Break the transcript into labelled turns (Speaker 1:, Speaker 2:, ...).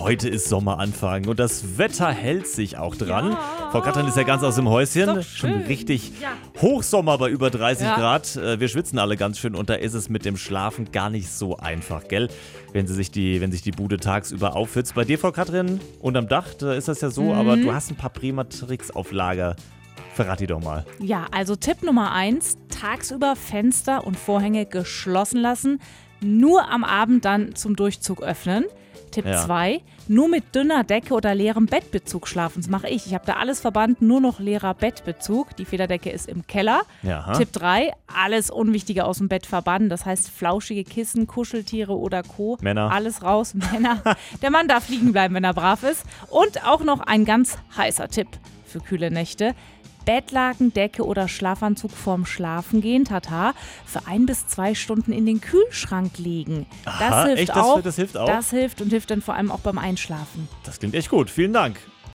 Speaker 1: heute ist Sommeranfang und das Wetter hält sich auch dran. Frau Katrin ist ja ganz aus dem Häuschen. Schon richtig
Speaker 2: Ja.
Speaker 1: Hochsommer bei über 30
Speaker 2: Ja.
Speaker 1: Grad. Äh, Wir schwitzen alle ganz schön und da ist es mit dem Schlafen gar nicht so einfach, gell? Wenn, sie sich die, wenn sich die Bude tagsüber aufhitzt. Bei dir, Frau Katrin, unterm Dach, da ist das ja so, aber
Speaker 2: Mhm.
Speaker 1: du hast ein paar prima Tricks auf Lager. Verrat die doch mal.
Speaker 2: Ja, also Tipp Nummer eins: tagsüber Fenster und Vorhänge geschlossen lassen, nur am Abend dann zum Durchzug öffnen. Tipp
Speaker 1: Ja.
Speaker 2: 2, nur mit dünner Decke oder leerem Bettbezug schlafen. Das mache ich. Ich habe da alles verbannt, nur noch leerer Bettbezug. Die Federdecke ist im Keller.
Speaker 1: Ja.
Speaker 2: Tipp 3, alles Unwichtige aus dem Bett verbannen. Das heißt flauschige Kissen, Kuscheltiere oder Co.
Speaker 1: Männer.
Speaker 2: Alles raus, Männer. Der Mann darf liegen bleiben, wenn er brav ist. Und auch noch ein ganz heißer Tipp für kühle Nächte. Bettlaken, Decke oder Schlafanzug vorm Schlafengehen, tata, für ein bis zwei Stunden in den Kühlschrank legen. Das
Speaker 1: Aha,
Speaker 2: hilft
Speaker 1: echt? Das-
Speaker 2: auch.
Speaker 1: das hilft auch?
Speaker 2: Das hilft und hilft dann vor allem auch beim Einschlafen.
Speaker 1: Das klingt echt gut. Vielen Dank.